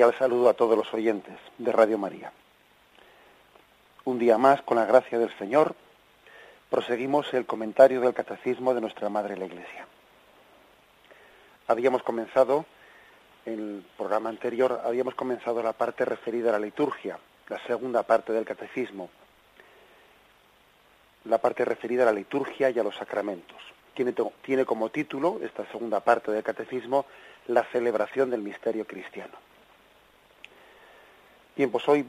Cordial saludo a todos los oyentes de Radio María. Un día más, con la gracia del Señor, proseguimos el comentario del Catecismo de nuestra Madre la Iglesia. Habíamos comenzado, en el programa anterior, habíamos comenzado la parte referida a la liturgia, la segunda parte del Catecismo, la parte referida a la liturgia y a los sacramentos. Tiene como título, esta segunda parte del Catecismo, la celebración del misterio cristiano. Bien, pues hoy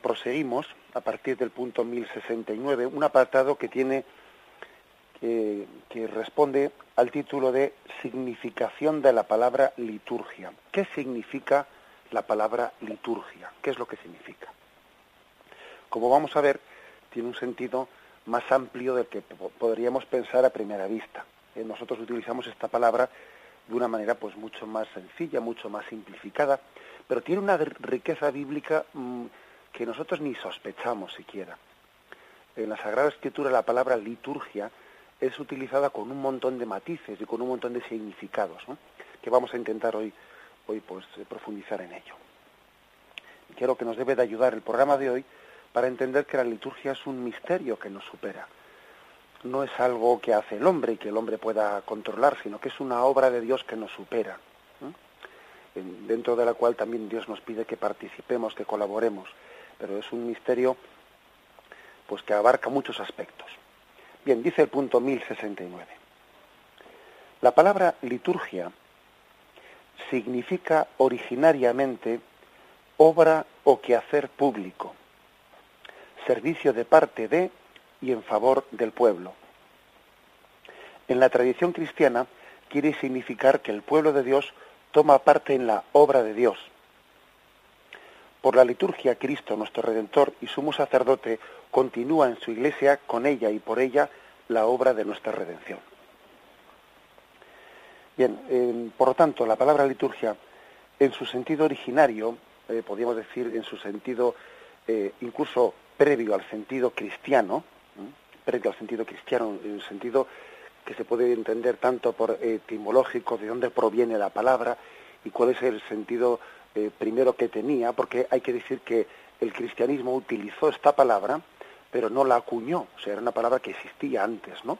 proseguimos a partir del punto 1069, un apartado que tiene que, que, responde al título de significación de la palabra liturgia. ¿Qué significa la palabra liturgia? ¿Qué es lo que significa? Como vamos a ver, tiene un sentido más amplio del que podríamos pensar a primera vista. Eh, nosotros utilizamos esta palabra de una manera pues mucho más sencilla, mucho más simplificada, pero tiene una riqueza bíblica mm, que nosotros ni sospechamos siquiera. En la Sagrada Escritura la palabra liturgia es utilizada con un montón de matices y con un montón de significados, que vamos a intentar hoy, hoy pues, eh, profundizar en ello. Quiero que nos debe de ayudar el programa de hoy para entender que la liturgia es un misterio que nos supera. No es algo que hace el hombre y que el hombre pueda controlar, sino que es una obra de Dios que nos supera dentro de la cual también Dios nos pide que participemos, que colaboremos, pero es un misterio pues que abarca muchos aspectos. Bien, dice el punto 1069. La palabra liturgia significa originariamente obra o quehacer público, servicio de parte de y en favor del pueblo. En la tradición cristiana quiere significar que el pueblo de Dios toma parte en la obra de Dios. Por la liturgia, Cristo, nuestro Redentor y sumo sacerdote, continúa en su iglesia con ella y por ella la obra de nuestra redención. Bien, por lo tanto, la palabra liturgia, en su sentido originario, eh, podríamos decir en su sentido eh, incluso previo al sentido cristiano, previo al sentido cristiano, en el sentido que se puede entender tanto por etimológico, de dónde proviene la palabra y cuál es el sentido eh, primero que tenía, porque hay que decir que el cristianismo utilizó esta palabra, pero no la acuñó, o sea, era una palabra que existía antes, ¿no?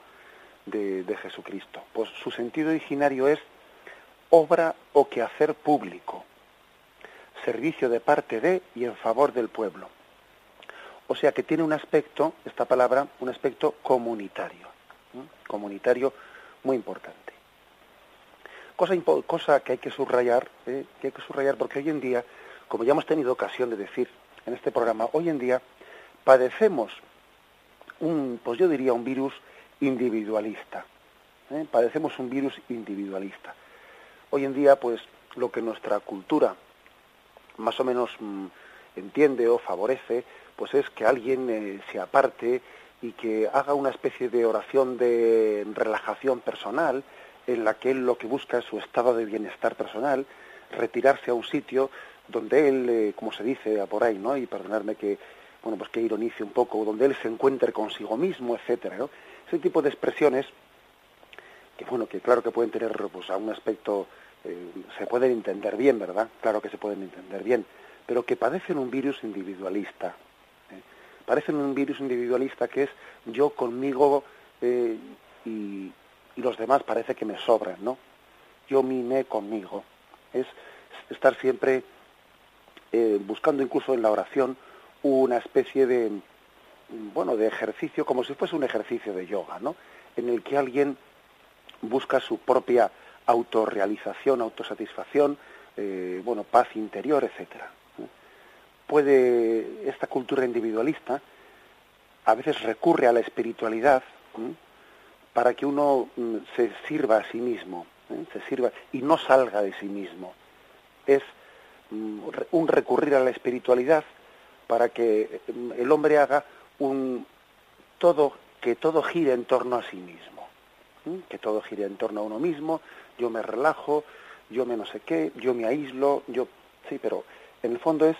De, de Jesucristo. Pues su sentido originario es obra o quehacer público, servicio de parte de y en favor del pueblo. O sea que tiene un aspecto, esta palabra, un aspecto comunitario comunitario muy importante. Cosa, cosa que hay que subrayar, ¿eh? que hay que subrayar porque hoy en día, como ya hemos tenido ocasión de decir en este programa, hoy en día padecemos un, pues yo diría un virus individualista. ¿eh? Padecemos un virus individualista. Hoy en día, pues lo que nuestra cultura más o menos mm, entiende o favorece, pues es que alguien eh, se aparte y que haga una especie de oración de relajación personal en la que él lo que busca es su estado de bienestar personal, retirarse a un sitio donde él, eh, como se dice por ahí, ¿no? Y perdonarme que, bueno, pues que ironice un poco, donde él se encuentre consigo mismo, etcétera. Ese tipo de expresiones que, bueno, que claro que pueden tener, pues, a un aspecto, eh, se pueden entender bien, ¿verdad? Claro que se pueden entender bien, pero que padecen un virus individualista, parecen un virus individualista que es yo conmigo eh, y, los demás parece que me sobran, ¿no? Yo mime conmigo. Es estar siempre eh, buscando incluso en la oración una especie de, bueno, de ejercicio, como si fuese un ejercicio de yoga, ¿no? En el que alguien busca su propia autorrealización, autosatisfacción, eh, bueno, paz interior, etcétera. Puede, esta cultura individualista, a veces recurre a la espiritualidad para que uno mm, se sirva a sí mismo, ¿eh? se sirva y no salga de sí mismo. Es mm, un recurrir a la espiritualidad para que mm, el hombre haga un todo que todo gire en torno a sí mismo, que todo gire en torno a uno mismo. Yo me relajo, yo me no sé qué, yo me aíslo, yo sí, pero en el fondo es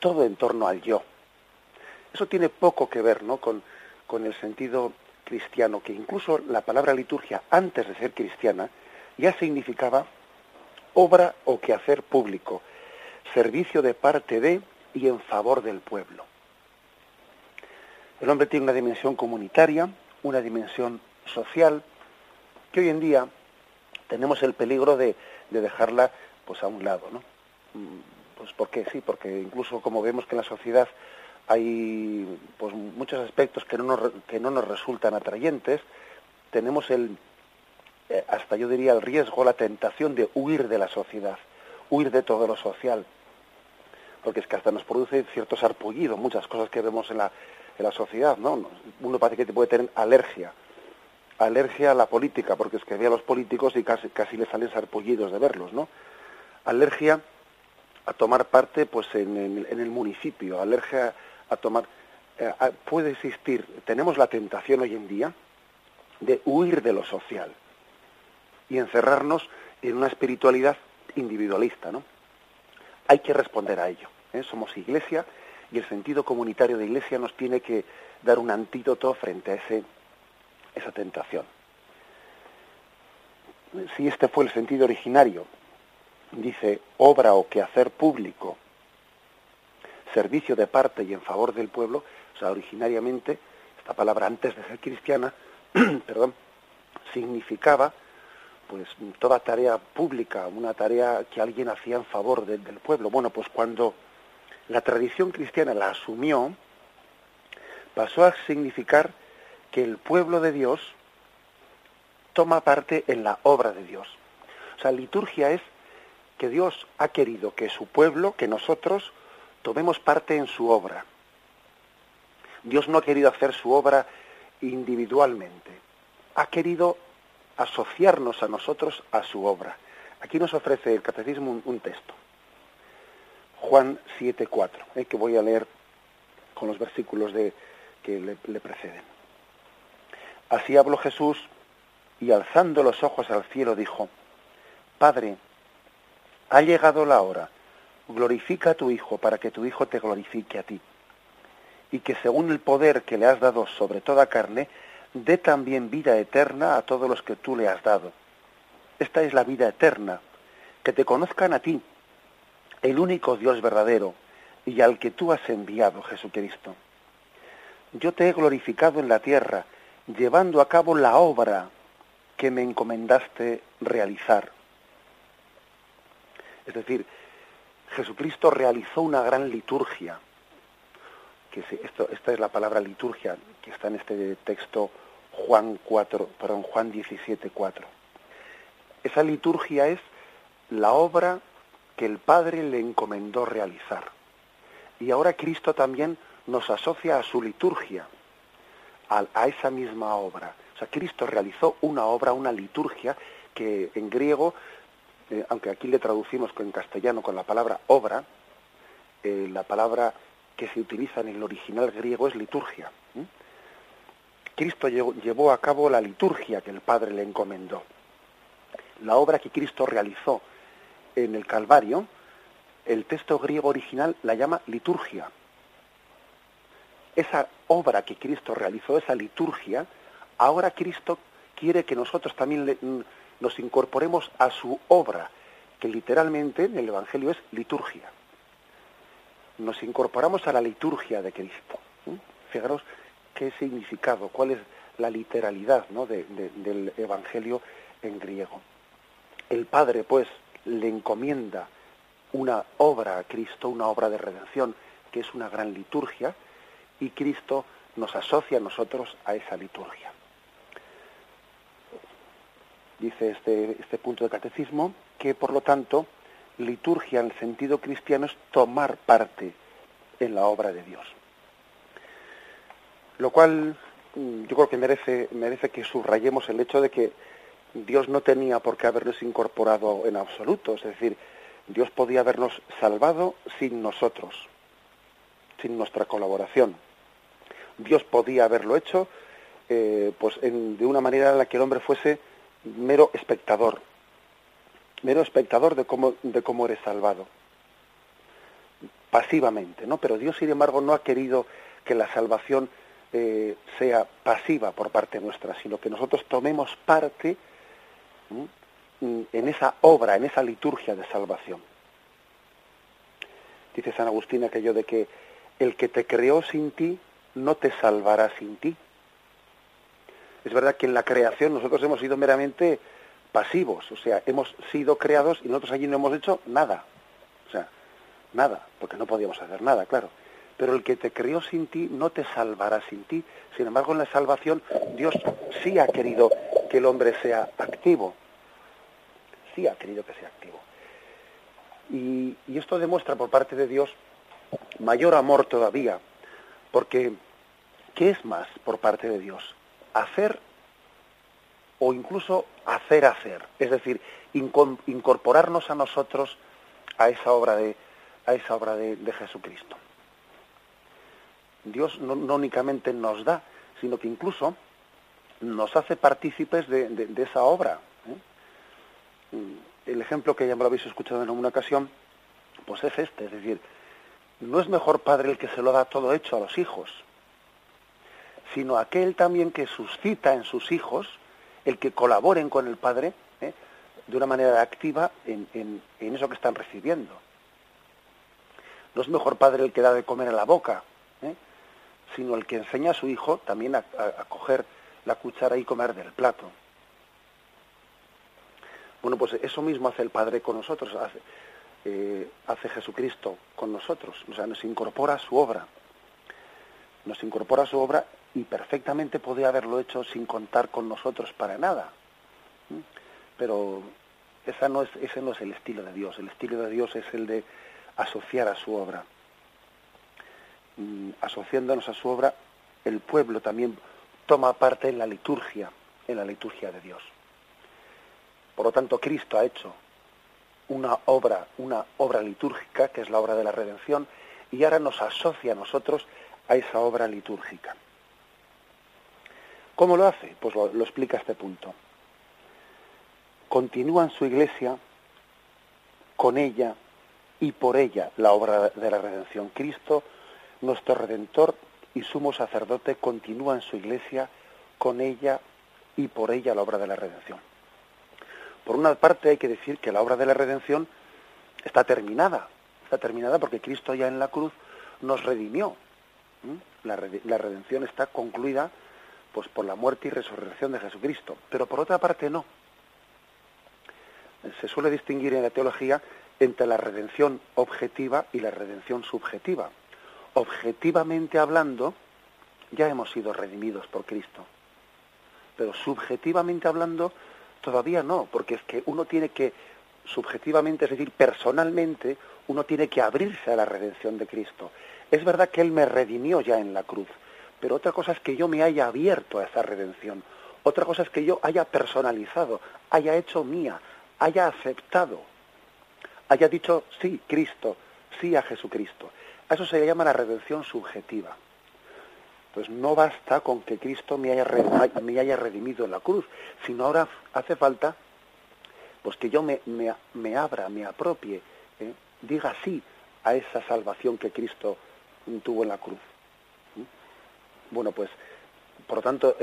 todo en torno al yo. Eso tiene poco que ver, ¿no? Con, el sentido cristiano, que incluso la palabra liturgia, antes de ser cristiana, ya significaba obra o quehacer público, servicio de parte de y en favor del pueblo. El hombre tiene una dimensión comunitaria, una dimensión social, que hoy en día tenemos el peligro de, de dejarla pues a un lado, ¿no? Pues porque sí, porque incluso como vemos que en la sociedad hay pues muchos aspectos que no nos, que no nos resultan atrayentes, tenemos el eh, hasta yo diría el riesgo, la tentación de huir de la sociedad, huir de todo lo social, porque es que hasta nos produce cierto sarpullido, muchas cosas que vemos en la, en la sociedad, ¿no? Uno parece que puede tener alergia, alergia a la política, porque es que ve a los políticos y casi, casi le salen sarpullidos de verlos, ¿no? Alergia a tomar parte pues en, en el municipio, alergia a tomar, eh, puede existir, tenemos la tentación hoy en día de huir de lo social y encerrarnos en una espiritualidad individualista, ¿no? Hay que responder a ello. ¿eh? Somos iglesia y el sentido comunitario de iglesia nos tiene que dar un antídoto frente a ese, esa tentación. Si este fue el sentido originario, dice obra o quehacer público servicio de parte y en favor del pueblo, o sea, originariamente, esta palabra antes de ser cristiana, perdón, significaba pues toda tarea pública, una tarea que alguien hacía en favor del pueblo. Bueno, pues cuando la tradición cristiana la asumió, pasó a significar que el pueblo de Dios toma parte en la obra de Dios. O sea, liturgia es que Dios ha querido que su pueblo, que nosotros, tomemos parte en su obra. Dios no ha querido hacer su obra individualmente, ha querido asociarnos a nosotros a su obra. Aquí nos ofrece el catecismo un, texto, Juan 7.4, eh, que voy a leer con los versículos de, que le, le preceden. Así habló Jesús y alzando los ojos al cielo dijo, Padre, ha llegado la hora glorifica a tu Hijo para que tu Hijo te glorifique a ti. Y que según el poder que le has dado sobre toda carne, dé también vida eterna a todos los que tú le has dado. Esta es la vida eterna, que te conozcan a ti, el único Dios verdadero, y al que tú has enviado, Jesucristo. Yo te he glorificado en la tierra, llevando a cabo la obra que me encomendaste realizar. Es decir, Jesucristo realizó una gran liturgia, que esto, esta es la palabra liturgia que está en este texto Juan 4, perdón, Juan 17, 4. Esa liturgia es la obra que el Padre le encomendó realizar. Y ahora Cristo también nos asocia a su liturgia, a, a esa misma obra. O sea, Cristo realizó una obra, una liturgia, que en griego eh, aunque aquí le traducimos en castellano con la palabra obra, eh, la palabra que se utiliza en el original griego es liturgia. Cristo llevó, a cabo la liturgia que el Padre le encomendó. La obra que Cristo realizó en el Calvario, el texto griego original la llama liturgia. Esa obra que Cristo realizó, esa liturgia, ahora Cristo quiere que nosotros también le, nos incorporemos a su obra, que literalmente en el Evangelio es liturgia. Nos incorporamos a la liturgia de Cristo. Fijaros qué significado, cuál es la literalidad del Evangelio en griego. El Padre, pues, le encomienda una obra a Cristo, una obra de redención, que es una gran liturgia, y Cristo nos asocia a nosotros a esa liturgia dice este, este punto de catecismo, que por lo tanto liturgia en el sentido cristiano es tomar parte en la obra de Dios. Lo cual mm, yo creo que merece, merece que subrayemos el hecho de que Dios no tenía por qué habernos incorporado en absoluto, es decir, Dios podía habernos salvado sin nosotros, sin nuestra colaboración. Dios podía haberlo hecho eh, pues de una manera en la que el hombre fuese mero espectador, mero espectador de cómo, de cómo eres salvado, pasivamente, ¿no? Pero Dios, sin embargo, no ha querido que la salvación eh, sea pasiva por parte nuestra, sino que nosotros tomemos parte en esa obra, en esa liturgia de salvación. Dice San Agustín aquello de que el que te creó sin ti no te salvará sin ti. Es verdad que en la creación nosotros hemos sido meramente pasivos, o sea, hemos sido creados y nosotros allí no hemos hecho nada. O sea, nada, porque no podíamos hacer nada, claro. Pero el que te creó sin ti no te salvará sin ti. Sin embargo, en la salvación Dios sí ha querido que el hombre sea activo. Sí ha querido que sea activo. Y, y esto demuestra por parte de Dios mayor amor todavía, porque ¿qué es más por parte de Dios? Hacer o incluso hacer hacer, es decir, incorporarnos a nosotros a esa obra de, a esa obra de, Jesucristo. Dios no, únicamente nos da, sino que incluso nos hace partícipes de, esa obra. ¿eh? El ejemplo que ya me lo habéis escuchado en alguna ocasión, pues es este, es decir, no es mejor padre el que se lo da todo hecho a los hijos, sino aquel también que suscita en sus hijos el que colaboren con el Padre ¿eh? de una manera activa en, eso que están recibiendo. No es mejor padre el que da de comer en la boca, ¿eh? sino el que enseña a su hijo también a, coger la cuchara y comer del plato. Bueno, pues eso mismo hace el Padre con nosotros, hace, eh, hace Jesucristo con nosotros, o sea, nos incorpora a su obra. Nos incorpora a su obra y perfectamente podía haberlo hecho sin contar con nosotros para nada. Pero esa no es, ese no es el estilo de Dios. El estilo de Dios es el de asociar a su obra. Mm, asociándonos a su obra, el pueblo también toma parte en la liturgia, en la liturgia de Dios. Por lo tanto, Cristo ha hecho una obra, una obra litúrgica, que es la obra de la redención, y ahora nos asocia a nosotros a esa obra litúrgica. ¿Cómo lo hace? Pues lo, explica este punto. Continúa en su iglesia con ella y por ella la obra de la redención. Cristo, nuestro redentor y sumo sacerdote, continúa en su iglesia con ella y por ella la obra de la redención. Por una parte hay que decir que la obra de la redención está terminada, está terminada porque Cristo ya en la cruz nos redimió. La, la redención está concluida pues por la muerte y resurrección de Jesucristo. Pero por otra parte no. Se suele distinguir en la teología entre la redención objetiva y la redención subjetiva. Objetivamente hablando, ya hemos sido redimidos por Cristo. Pero subjetivamente hablando, todavía no, porque es que uno tiene que, subjetivamente, es decir, personalmente, uno tiene que abrirse a la redención de Cristo. Es verdad que Él me redimió ya en la cruz, pero otra cosa es que yo me haya abierto a esa redención. Otra cosa es que yo haya personalizado, haya hecho mía, haya aceptado, haya dicho sí, Cristo, sí a Jesucristo. A eso se le llama la redención subjetiva. Pues no basta con que Cristo me haya, redimido en la cruz, sino ahora hace falta pues que yo me, me, abra, me apropie, ¿eh? diga sí a esa salvación que Cristo tuvo en la cruz. Bueno, pues, por lo tanto,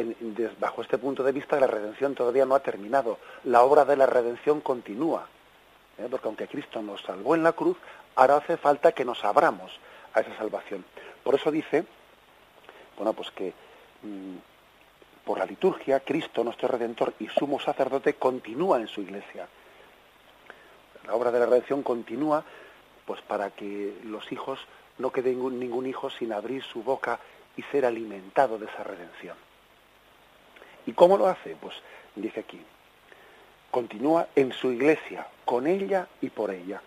bajo este punto de vista, la redención todavía no ha terminado. La obra de la redención continúa. ¿eh? Porque aunque Cristo nos salvó en la cruz, ahora hace falta que nos abramos a esa salvación. Por eso dice, bueno, pues que mm, por la liturgia, Cristo, nuestro Redentor y sumo sacerdote, continúa en su iglesia. La obra de la redención continúa, pues para que los hijos no queden ningún hijo sin abrir su boca y ser alimentado de esa redención. ¿Y cómo lo hace? Pues dice aquí, continúa en su iglesia, con ella y por ella.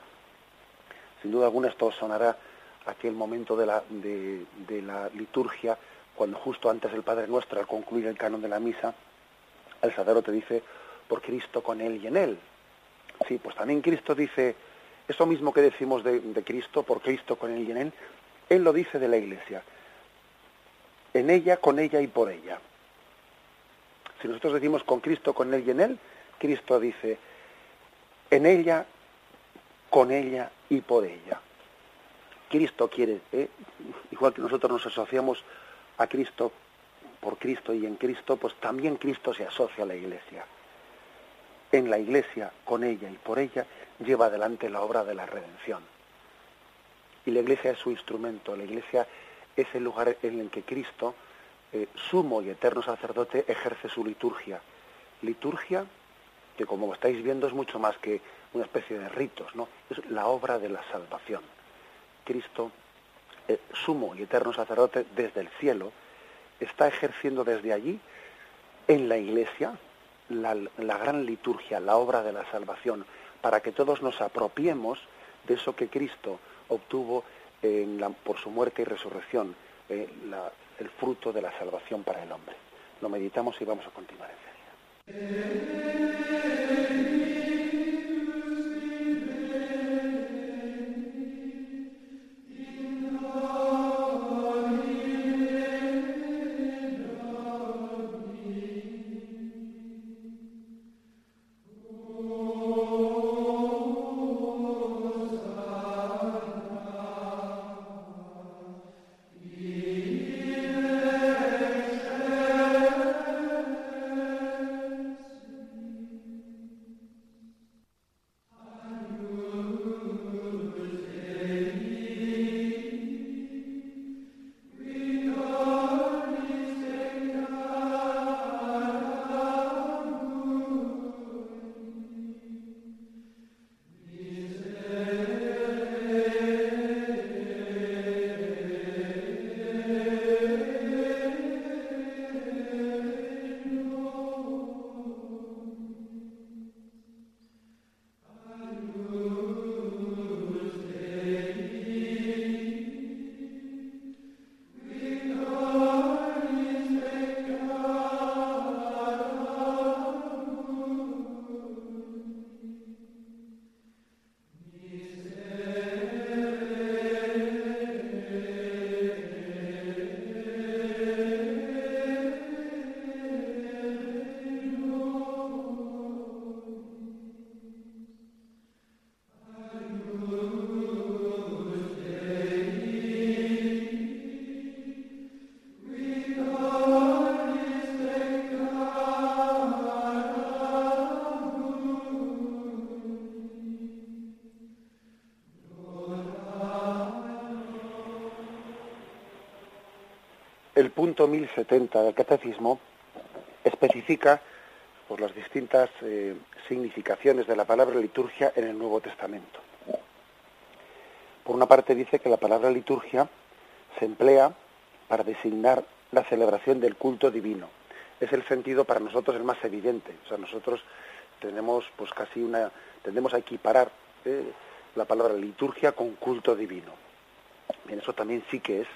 Sin duda alguna esto sonará aquel momento de la, de, la liturgia, cuando justo antes del Padre Nuestro, al concluir el canon de la misa, el sacerdote dice, por Cristo con Él y en Él. Sí, pues también Cristo dice, eso mismo que decimos de, de Cristo, por Cristo con Él y en Él, Él lo dice de la Iglesia. En ella, con ella y por ella. Si nosotros decimos con Cristo, con Él y en Él, Cristo dice, en ella, con ella y por ella. Cristo quiere, ¿eh? igual que nosotros nos asociamos a Cristo por Cristo y en Cristo, pues también Cristo se asocia a la Iglesia. En la Iglesia, con ella y por ella, lleva adelante la obra de la redención. Y la Iglesia es su instrumento, la Iglesia es el lugar en el que Cristo, eh, sumo y eterno sacerdote, ejerce su liturgia. Liturgia que como estáis viendo es mucho más que una especie de ritos, ¿no? Es la obra de la salvación. Cristo, eh, sumo y eterno sacerdote desde el cielo, está ejerciendo desde allí, en la iglesia, la, gran liturgia, la obra de la salvación, para que todos nos apropiemos de eso que Cristo obtuvo por su muerte y resurrección, eh, el fruto de la salvación para el hombre. Lo meditamos y vamos a continuar en punto 1070 del Catecismo especifica por las distintas eh, significaciones de la palabra liturgia en el Nuevo Testamento. Por una parte dice que la palabra liturgia se emplea para designar la celebración del culto divino. Es el sentido para nosotros el más evidente. O sea, nosotros tenemos pues casi una tendemos a equiparar eh, la palabra liturgia con culto divino. Bien, eso también sí que es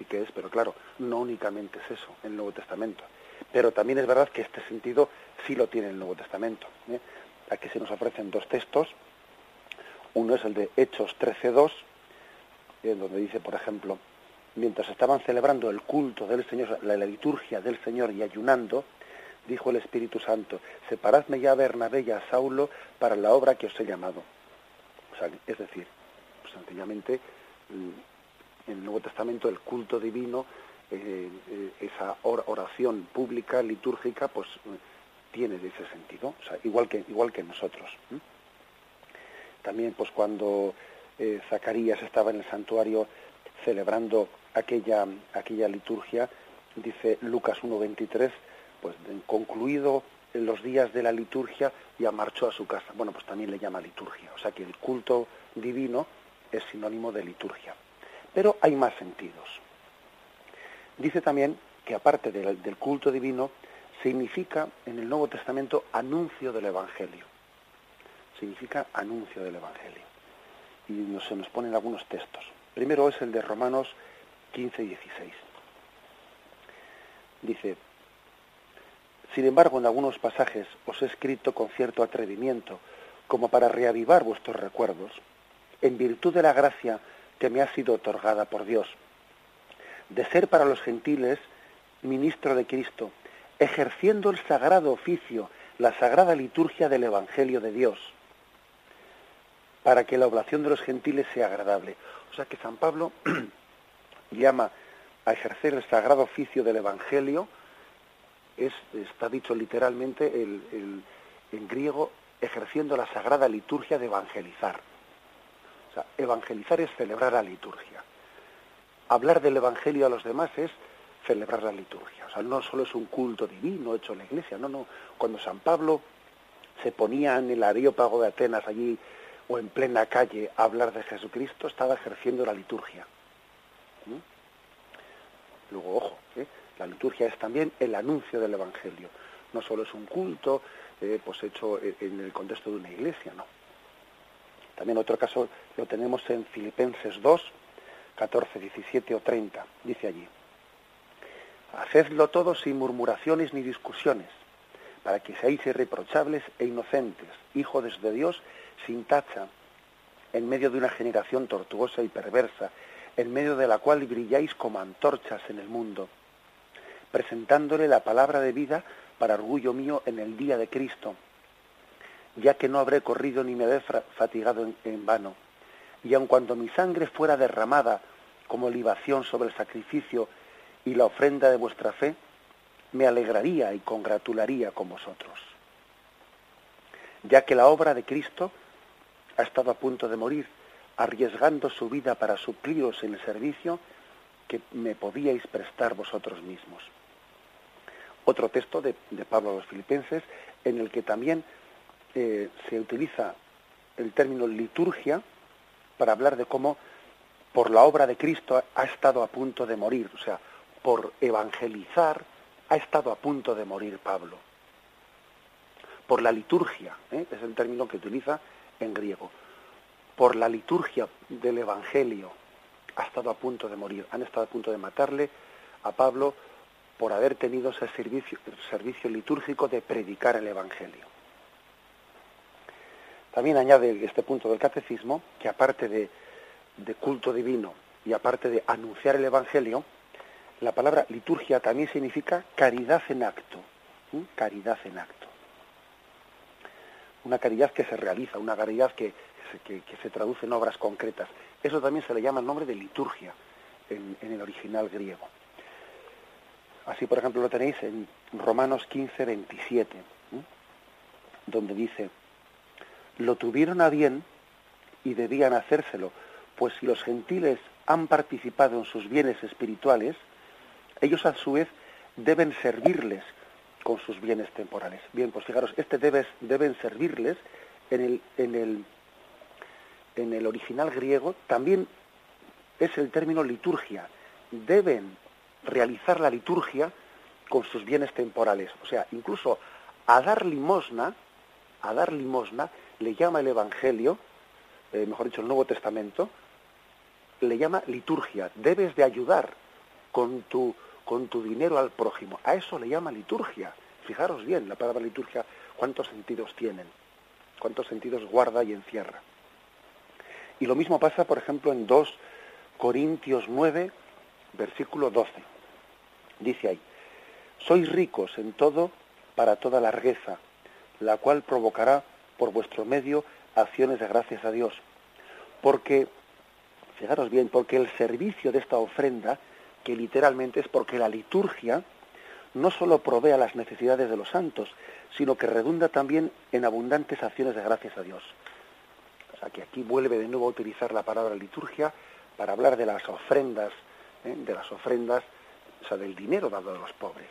sí que es, pero claro, no únicamente es eso el Nuevo Testamento. Pero también es verdad que este sentido sí lo tiene el Nuevo Testamento. ¿eh? Aquí se nos ofrecen dos textos. Uno es el de Hechos 13.2, en donde dice, por ejemplo, mientras estaban celebrando el culto del Señor, la, liturgia del Señor y ayunando, dijo el Espíritu Santo, separadme ya a Bernabé y a Saulo para la obra que os he llamado. Es decir, pues sencillamente mm, en el Nuevo Testamento el culto divino, eh, eh, esa oración pública, litúrgica, pues tiene de ese sentido, igual que, igual que nosotros. También pues cuando eh, Zacarías estaba en el santuario celebrando aquella, aquella liturgia, dice Lucas 1.23, pues concluido los días de la liturgia ya marchó a su casa. Bueno, pues también le llama liturgia, o sea que el culto divino es sinónimo de liturgia. Pero hay más sentidos. Dice también que aparte del, culto divino, significa en el Nuevo Testamento anuncio del Evangelio. Significa anuncio del Evangelio. y se nos ponen algunos textos. Primero es el de Romanos 15 y 16. Dice, sin embargo, en algunos pasajes os he escrito con cierto atrevimiento, como para reavivar vuestros recuerdos, en virtud de la gracia que me ha sido otorgada por Dios, de ser para los gentiles ministro de Cristo, ejerciendo el sagrado oficio, la sagrada liturgia del Evangelio de Dios, para que la oblación de los gentiles sea agradable. O sea que San Pablo llama a ejercer el sagrado oficio del Evangelio, es, está dicho literalmente en griego, ejerciendo la sagrada liturgia de evangelizar. Evangelizar es celebrar la liturgia. Hablar del Evangelio a los demás es celebrar la liturgia. O sea, no solo es un culto divino hecho en la iglesia, no, no. Cuando San Pablo se ponía en el areópago de Atenas allí o en plena calle a hablar de Jesucristo, estaba ejerciendo la liturgia. ¿Mm? Luego, ojo, ¿eh? la liturgia es también el anuncio del Evangelio. No solo es un culto eh, pues hecho en el contexto de una iglesia, no. También otro caso lo tenemos en Filipenses 2, 14, 17 o 30. Dice allí, Hacedlo todo sin murmuraciones ni discusiones, para que seáis irreprochables e inocentes, hijos de Dios sin tacha, en medio de una generación tortuosa y perversa, en medio de la cual brilláis como antorchas en el mundo, presentándole la palabra de vida para orgullo mío en el día de Cristo, ya que no habré corrido ni me habré fatigado en, vano. Y aun cuando mi sangre fuera derramada como libación sobre el sacrificio y la ofrenda de vuestra fe, me alegraría y congratularía con vosotros. Ya que la obra de Cristo ha estado a punto de morir, arriesgando su vida para supliros en el servicio que me podíais prestar vosotros mismos. Otro texto de, Pablo a los Filipenses, en el que también eh, se utiliza el término liturgia para hablar de cómo por la obra de Cristo ha estado a punto de morir, o sea, por evangelizar ha estado a punto de morir Pablo. Por la liturgia, ¿eh? es el término que utiliza en griego. Por la liturgia del Evangelio ha estado a punto de morir. Han estado a punto de matarle a Pablo por haber tenido ese servicio, servicio litúrgico de predicar el Evangelio. También añade este punto del catecismo que aparte de, culto divino y aparte de anunciar el Evangelio, la palabra liturgia también significa caridad en acto. Caridad en acto. Una caridad que se realiza, una caridad que, se traduce en obras concretas. Eso también se le llama el nombre de liturgia en, el original griego. Así, por ejemplo, lo tenéis en Romanos 15, 27, donde dice, lo tuvieron a bien y debían hacérselo, pues si los gentiles han participado en sus bienes espirituales, ellos a su vez deben servirles con sus bienes temporales. Bien, pues fijaros, este debes, deben servirles en el, en el, en el original griego también es el término liturgia. Deben realizar la liturgia con sus bienes temporales. O sea, incluso a dar limosna, a dar limosna, le llama el Evangelio, eh, mejor dicho, el Nuevo Testamento, le llama liturgia. Debes de ayudar con tu con tu dinero al prójimo. A eso le llama liturgia. Fijaros bien, la palabra liturgia, cuántos sentidos tienen, cuántos sentidos guarda y encierra. Y lo mismo pasa, por ejemplo, en 2 Corintios 9, versículo 12. Dice ahí, sois ricos en todo para toda largueza, la cual provocará por vuestro medio acciones de gracias a Dios. Porque, fijaros bien, porque el servicio de esta ofrenda que literalmente es porque la liturgia no solo provee a las necesidades de los santos, sino que redunda también en abundantes acciones de gracias a Dios. O sea que aquí vuelve de nuevo a utilizar la palabra liturgia para hablar de las ofrendas, ¿eh? de las ofrendas, o sea, del dinero dado a los pobres.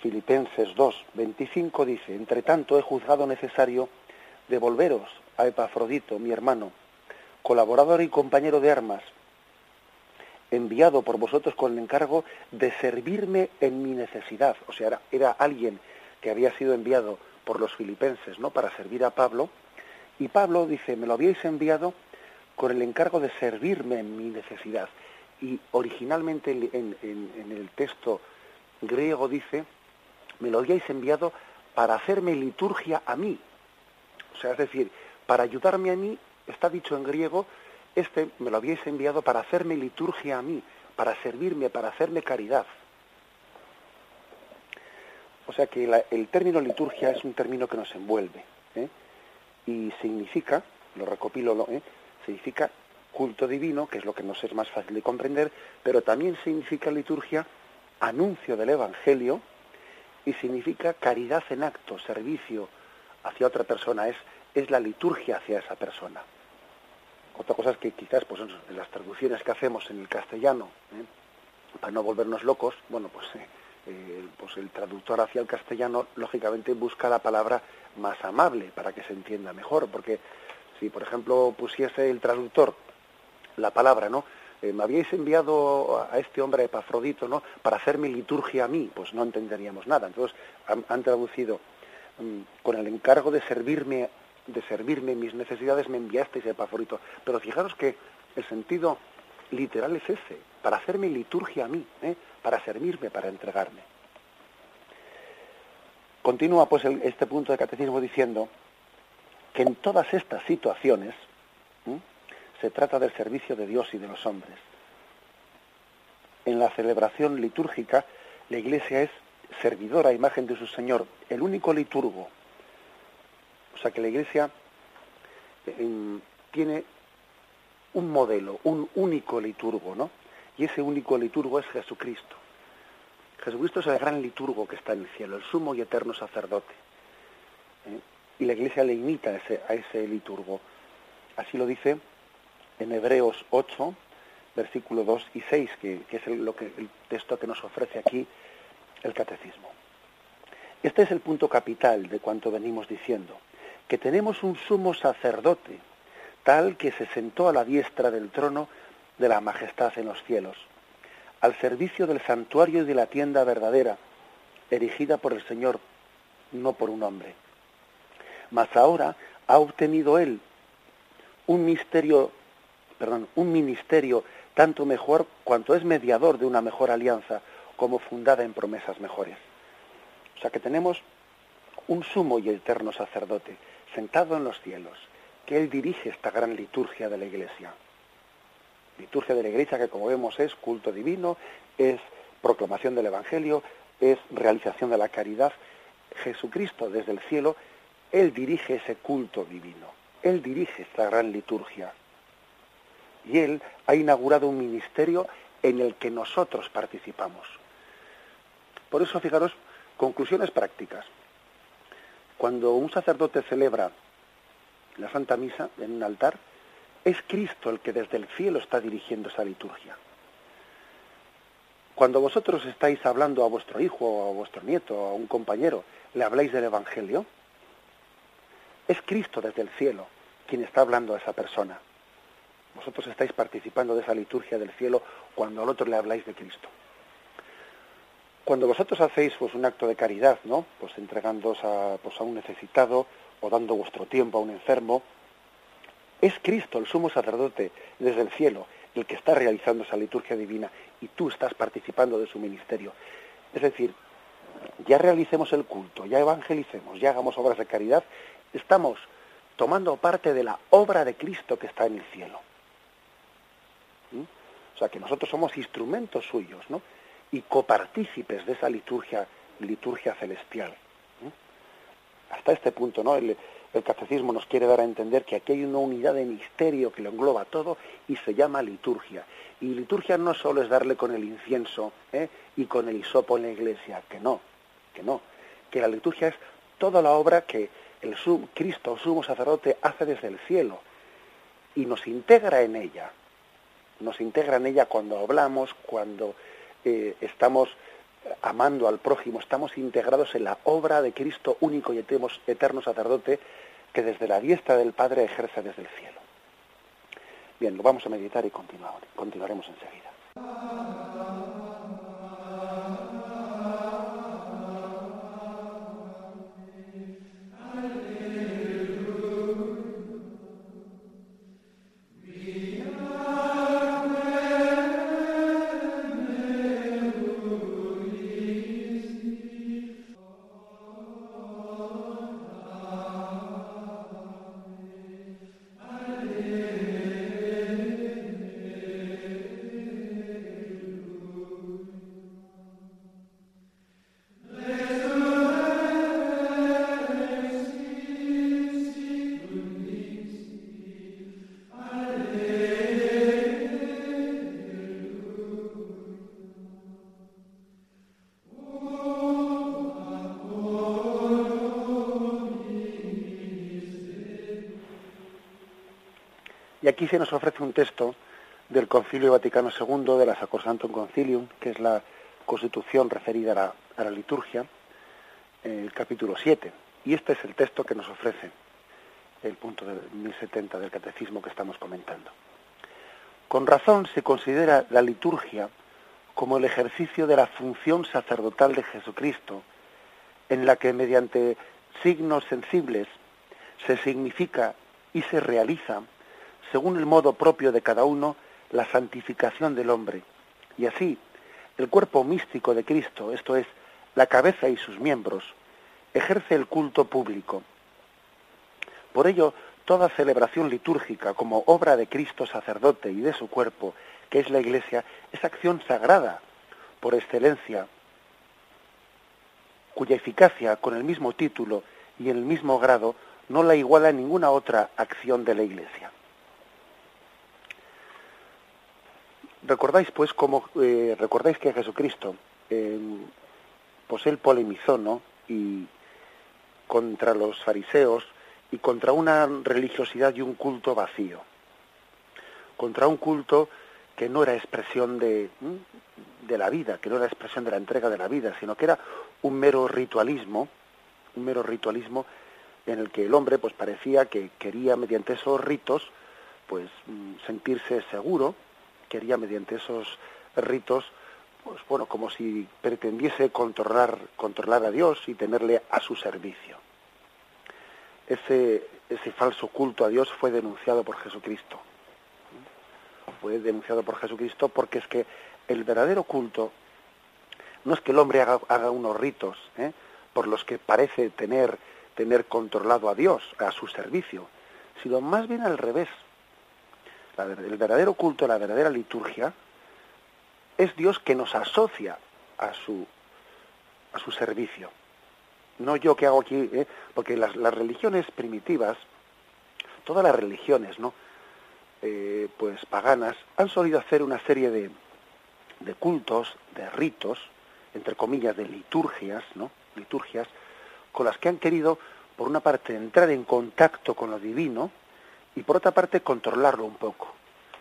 Filipenses 2, 25 dice, entre tanto he juzgado necesario devolveros a Epafrodito, mi hermano, colaborador y compañero de armas, enviado por vosotros con el encargo de servirme en mi necesidad. O sea, era, alguien que había sido enviado por los filipenses, ¿no? Para servir a Pablo Y Pablo dice, me lo habíais enviado con el encargo de servirme en mi necesidad. Y originalmente en, el texto griego dice, me lo habíais enviado para hacerme liturgia a mí. O sea, es decir, para ayudarme a mí, está dicho en griego, este me lo habíais enviado para hacerme liturgia a mí, para servirme, para hacerme caridad. O sea que el término liturgia es un término que nos envuelve ¿eh? y significa, lo recopilo, ¿eh? significa culto divino, que es lo que nos es más fácil de comprender, pero también significa liturgia anuncio del Evangelio y significa caridad en acto, servicio hacia otra persona, es, es la liturgia hacia esa persona. Otra cosa es que quizás pues, en las traducciones que hacemos en el castellano, ¿eh? para no volvernos locos, bueno, pues eh, pues el traductor hacia el castellano lógicamente busca la palabra más amable para que se entienda mejor, porque si por ejemplo pusiese el traductor la palabra, ¿no? Eh, me habíais enviado a este hombre Epafrodito, ¿no? Para hacer mi liturgia a mí, pues no entenderíamos nada. Entonces han, traducido mm, con el encargo de servirme, de servirme mis necesidades me enviasteis a Epafrodito. Pero fijaros que el sentido literal es ese, para hacer mi liturgia a mí, ¿eh? para servirme, para entregarme. Continúa pues este punto de catecismo diciendo que en todas estas situaciones se trata del servicio de Dios y de los hombres. En la celebración litúrgica, la Iglesia es servidora imagen de su Señor, el único liturgo. O sea que la Iglesia eh, tiene un modelo, un único liturgo, ¿no? y ese único liturgo es Jesucristo. Jesucristo es el gran liturgo que está en el cielo, el sumo y eterno sacerdote. ¿eh? Y la Iglesia le imita ese, a ese liturgo. Así lo dice en Hebreos 8, versículo 2 y 6, que, es el, lo que, el texto que nos ofrece aquí el catecismo. Este es el punto capital de cuanto venimos diciendo, que tenemos un sumo sacerdote, tal que se sentó a la diestra del trono de la majestad en los cielos, al servicio del santuario y de la tienda verdadera, erigida por el Señor, no por un hombre. Mas ahora ha obtenido él un misterio, perdón, un ministerio tanto mejor cuanto es mediador de una mejor alianza, como fundada en promesas mejores. O sea que tenemos un sumo y eterno sacerdote sentado en los cielos, que él dirige esta gran liturgia de la Iglesia liturgia de la Iglesia, que como vemos es culto divino, es proclamación del Evangelio, es realización de la caridad. Jesucristo desde el cielo, Él dirige ese culto divino, Él dirige esta gran liturgia. Y Él ha inaugurado un ministerio en el que nosotros participamos. Por eso, fijaros, conclusiones prácticas. Cuando un sacerdote celebra la Santa Misa en un altar, es Cristo el que desde el cielo está dirigiendo esa liturgia. Cuando vosotros estáis hablando a vuestro hijo o a vuestro nieto o a un compañero, le habláis del Evangelio, es Cristo desde el cielo quien está hablando a esa persona. Vosotros estáis participando de esa liturgia del cielo cuando al otro le habláis de Cristo. Cuando vosotros hacéis pues, un acto de caridad, ¿no? Pues entregándoos a, pues, a un necesitado o dando vuestro tiempo a un enfermo, es Cristo, el sumo sacerdote, desde el cielo, el que está realizando esa liturgia divina y tú estás participando de su ministerio. Es decir, ya realicemos el culto, ya evangelicemos, ya hagamos obras de caridad, estamos tomando parte de la obra de Cristo que está en el cielo. O sea que nosotros somos instrumentos suyos, ¿no? Y copartícipes de esa liturgia, liturgia celestial. Hasta este punto, ¿no? El, el catecismo nos quiere dar a entender que aquí hay una unidad de misterio que lo engloba todo y se llama liturgia. Y liturgia no solo es darle con el incienso ¿eh? y con el hisopo en la iglesia, que no, que no, que la liturgia es toda la obra que el Cristo, sumo sacerdote, hace desde el cielo y nos integra en ella. Nos integra en ella cuando hablamos, cuando eh, estamos amando al prójimo, estamos integrados en la obra de Cristo único y eterno sacerdote que desde la diestra del Padre ejerce desde el cielo. Bien, lo vamos a meditar y continuaremos enseguida. Vaticano II, de la Sacrosanctum Concilium, que es la constitución referida a la, a la liturgia, el capítulo 7. Y este es el texto que nos ofrece el punto de 1070 del catecismo que estamos comentando. Con razón se considera la liturgia como el ejercicio de la función sacerdotal de Jesucristo, en la que mediante signos sensibles se significa y se realiza, según el modo propio de cada uno, la santificación del hombre. Y así, el cuerpo místico de Cristo, esto es, la cabeza y sus miembros, ejerce el culto público. Por ello, toda celebración litúrgica como obra de Cristo sacerdote y de su cuerpo, que es la Iglesia, es acción sagrada por excelencia, cuya eficacia con el mismo título y en el mismo grado no la iguala ninguna otra acción de la Iglesia. Recordáis pues cómo eh, recordáis que Jesucristo eh, pues él polemizó ¿no? y contra los fariseos y contra una religiosidad y un culto vacío, contra un culto que no era expresión de, de la vida, que no era expresión de la entrega de la vida, sino que era un mero ritualismo, un mero ritualismo en el que el hombre pues parecía que quería mediante esos ritos pues sentirse seguro quería mediante esos ritos, pues bueno, como si pretendiese controlar, controlar a Dios y tenerle a su servicio. Ese, ese falso culto a Dios fue denunciado por Jesucristo. Fue denunciado por Jesucristo porque es que el verdadero culto no es que el hombre haga, unos ritos ¿eh? por los que parece tener, tener controlado a Dios, a su servicio, sino más bien al revés el verdadero culto, la verdadera liturgia, es Dios que nos asocia a su, a su servicio. No yo que hago aquí, ¿eh? porque las, religiones primitivas, todas las religiones, ¿no? Eh, pues paganas, han solido hacer una serie de, de cultos, de ritos, entre comillas, de liturgias, ¿no? Liturgias, con las que han querido, por una parte, entrar en contacto con lo divino, y por otra parte controlarlo un poco,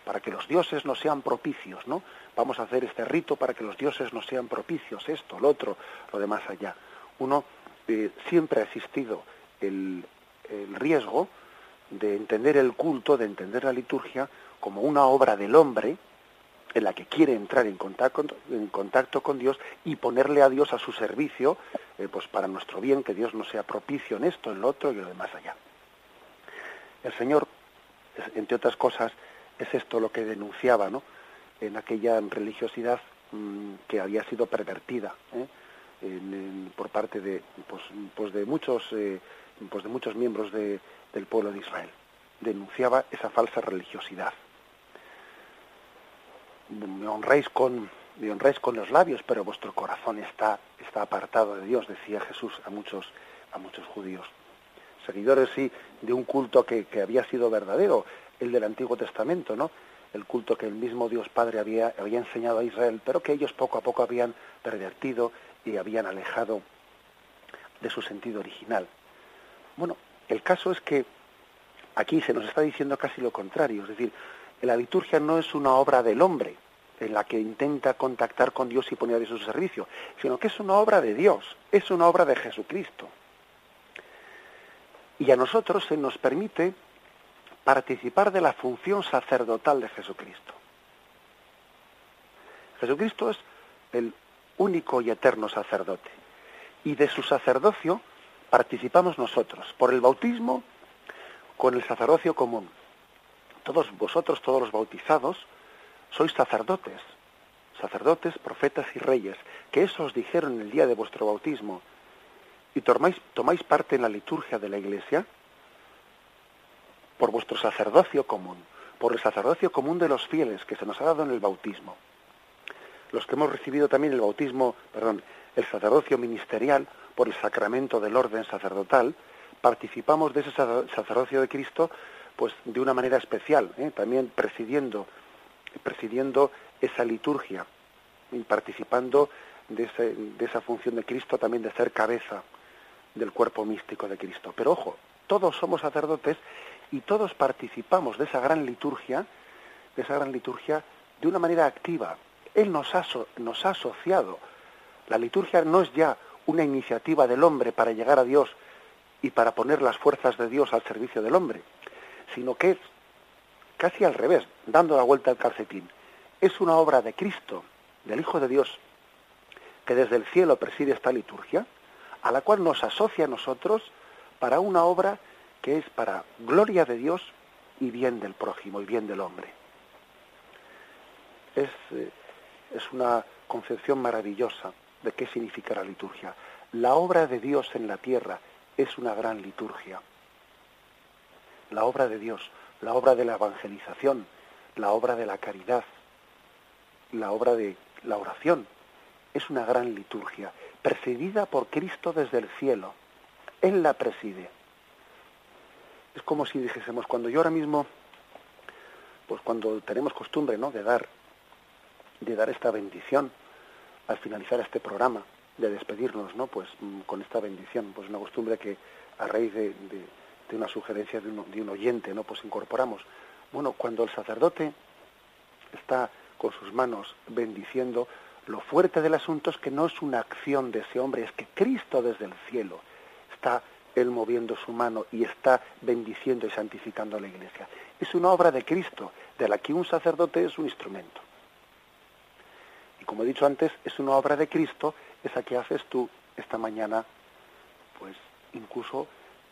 para que los dioses no sean propicios, ¿no? Vamos a hacer este rito para que los dioses no sean propicios, esto, lo otro, lo demás allá. Uno eh, siempre ha existido el, el riesgo de entender el culto, de entender la liturgia como una obra del hombre en la que quiere entrar en contacto, en contacto con Dios y ponerle a Dios a su servicio, eh, pues para nuestro bien, que Dios no sea propicio en esto, en lo otro y lo demás allá. El Señor entre otras cosas, es esto lo que denunciaba ¿no? en aquella religiosidad mm, que había sido pervertida ¿eh? por parte de, pues, pues de muchos eh, pues de muchos miembros de, del pueblo de Israel. Denunciaba esa falsa religiosidad. Me honráis con me honráis con los labios, pero vuestro corazón está, está apartado de Dios, decía Jesús a muchos, a muchos judíos seguidores sí de un culto que, había sido verdadero, el del Antiguo Testamento, ¿no? El culto que el mismo Dios Padre había, enseñado a Israel, pero que ellos poco a poco habían pervertido y habían alejado de su sentido original. Bueno, el caso es que aquí se nos está diciendo casi lo contrario, es decir, la liturgia no es una obra del hombre en la que intenta contactar con Dios y poner a su servicio, sino que es una obra de Dios, es una obra de Jesucristo. Y a nosotros se nos permite participar de la función sacerdotal de Jesucristo. Jesucristo es el único y eterno sacerdote. Y de su sacerdocio participamos nosotros, por el bautismo, con el sacerdocio común. Todos vosotros, todos los bautizados, sois sacerdotes, sacerdotes, profetas y reyes, que eso os dijeron el día de vuestro bautismo y tomáis, parte en la liturgia de la Iglesia por vuestro sacerdocio común, por el sacerdocio común de los fieles que se nos ha dado en el bautismo. Los que hemos recibido también el bautismo, perdón, el sacerdocio ministerial por el sacramento del orden sacerdotal, participamos de ese sacerdocio de Cristo pues de una manera especial, ¿eh? también presidiendo, presidiendo esa liturgia y participando de, de esa función de Cristo también de ser cabeza del cuerpo místico de Cristo. Pero ojo, todos somos sacerdotes y todos participamos de esa gran liturgia, de esa gran liturgia de una manera activa. Él nos ha, nos ha asociado. La liturgia no es ya una iniciativa del hombre para llegar a Dios y para poner las fuerzas de Dios al servicio del hombre, sino que es casi al revés, dando la vuelta al calcetín. Es una obra de Cristo, del Hijo de Dios, que desde el cielo preside esta liturgia, a la cual nos asocia a nosotros para una obra que es para gloria de Dios y bien del prójimo y bien del hombre. Es, eh, es una concepción maravillosa de qué significa la liturgia. La obra de Dios en la tierra es una gran liturgia. La obra de Dios, la obra de la evangelización, la obra de la caridad, la obra de la oración, es una gran liturgia, presidida por Cristo desde el cielo. Él la preside. Es como si dijésemos, cuando yo ahora mismo, pues cuando tenemos costumbre, ¿no?, de dar, de dar esta bendición al finalizar este programa, de despedirnos, ¿no?, pues mm, con esta bendición, pues una costumbre que a raíz de, de, una sugerencia de un, de un oyente, ¿no?, pues incorporamos. Bueno, cuando el sacerdote está con sus manos bendiciendo, lo fuerte del asunto es que no es una acción de ese hombre, es que Cristo desde el cielo está él moviendo su mano y está bendiciendo y santificando a la iglesia. Es una obra de Cristo, de la que un sacerdote es un instrumento. Y como he dicho antes, es una obra de Cristo esa que haces tú esta mañana, pues incluso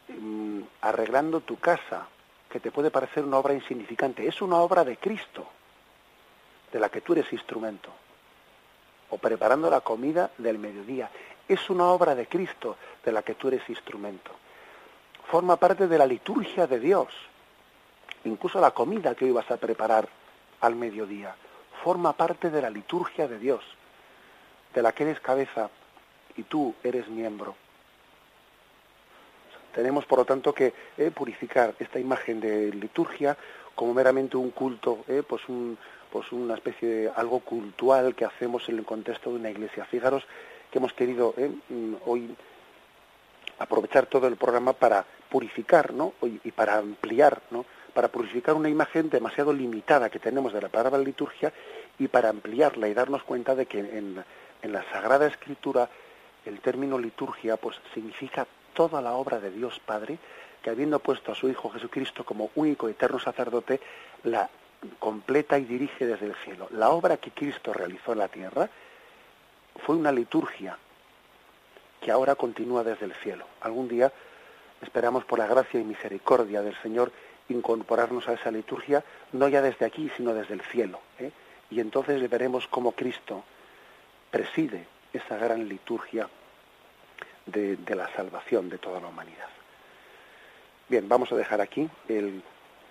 mm, arreglando tu casa, que te puede parecer una obra insignificante. Es una obra de Cristo, de la que tú eres instrumento o preparando la comida del mediodía. Es una obra de Cristo de la que tú eres instrumento. Forma parte de la liturgia de Dios. Incluso la comida que hoy vas a preparar al mediodía forma parte de la liturgia de Dios, de la que eres cabeza y tú eres miembro. Tenemos, por lo tanto, que eh, purificar esta imagen de liturgia como meramente un culto, eh, pues un, pues una especie de algo cultural que hacemos en el contexto de una iglesia. Fijaros que hemos querido eh, mm, hoy aprovechar todo el programa para purificar, ¿no? Y para ampliar, ¿no? Para purificar una imagen demasiado limitada que tenemos de la palabra liturgia y para ampliarla y darnos cuenta de que en, en la Sagrada Escritura el término liturgia pues significa toda la obra de Dios Padre que habiendo puesto a su Hijo Jesucristo como único eterno sacerdote, la completa y dirige desde el cielo. La obra que Cristo realizó en la tierra fue una liturgia que ahora continúa desde el cielo. Algún día esperamos por la gracia y misericordia del Señor incorporarnos a esa liturgia, no ya desde aquí, sino desde el cielo. ¿eh? Y entonces veremos cómo Cristo preside esa gran liturgia de, la salvación de toda la humanidad. Bien, vamos a dejar aquí el